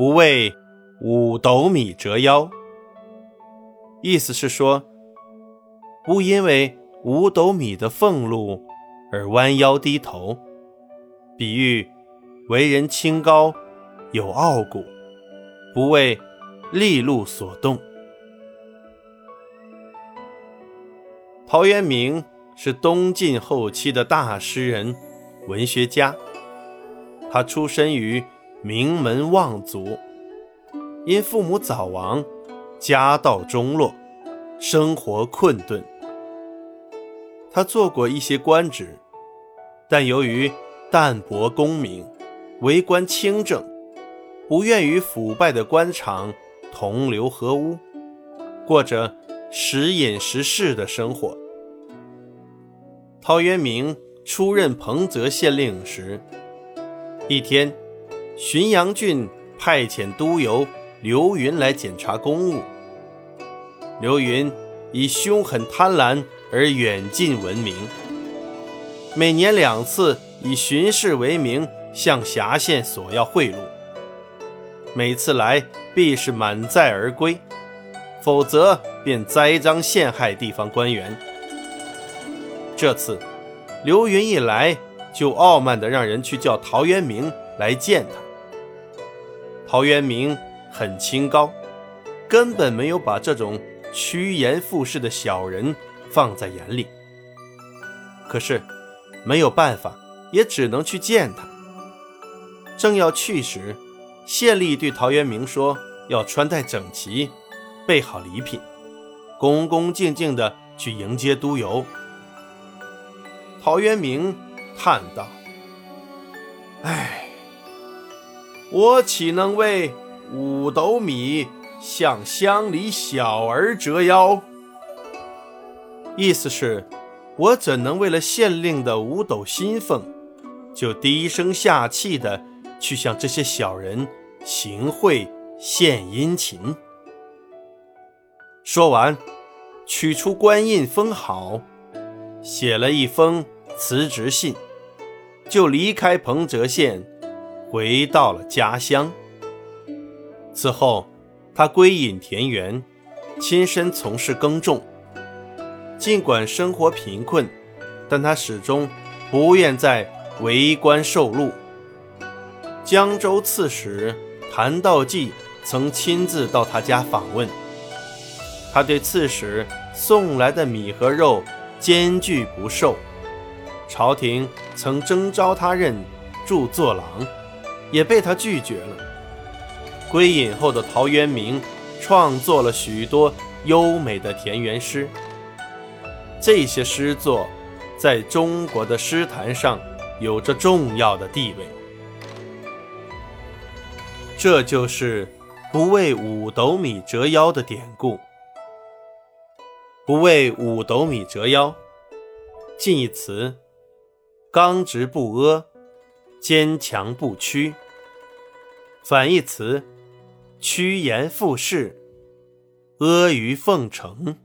不为五斗米折腰。意思是说，不因为五斗米的俸禄而弯腰低头，比喻为人清高有傲骨，不为利禄所动。陶渊明是东晋后期的大诗人、文学家，他出身于名门望族，因父母早亡。家道中落，生活困顿。他做过一些官职，但由于淡泊功名，为官清正，不愿与腐败的官场同流合污，过着时隐时市的生活。陶渊明出任彭泽县令时，一天，浔阳郡派遣督邮。刘云来检查公务。刘云以凶狠贪婪而远近闻名，每年两次以巡视为名向辖县索要贿赂，每次来必是满载而归，否则便栽赃陷害地方官员。这次刘云一来，就傲慢地让人去叫陶渊明来见他。陶渊明。很清高，根本没有把这种趋炎附势的小人放在眼里。可是没有办法，也只能去见他。正要去时，县吏对陶渊明说：“要穿戴整齐，备好礼品，恭恭敬敬地去迎接督邮。”陶渊明叹道：“唉，我岂能为？”五斗米向乡里小儿折腰，意思是，我怎能为了县令的五斗薪俸，就低声下气的去向这些小人行贿献殷勤？说完，取出官印封好，写了一封辞职信，就离开彭泽县，回到了家乡。此后，他归隐田园，亲身从事耕种。尽管生活贫困，但他始终不愿再为官受禄。江州刺史谭道济曾亲自到他家访问，他对刺史送来的米和肉艰巨不受。朝廷曾征召他任著作郎，也被他拒绝了。归隐后的陶渊明创作了许多优美的田园诗，这些诗作在中国的诗坛上有着重要的地位。这就是“不为五斗米折腰”的典故。“不为五斗米折腰”，近义词：刚直不阿，坚强不屈；反义词。趋炎附势，阿谀奉承。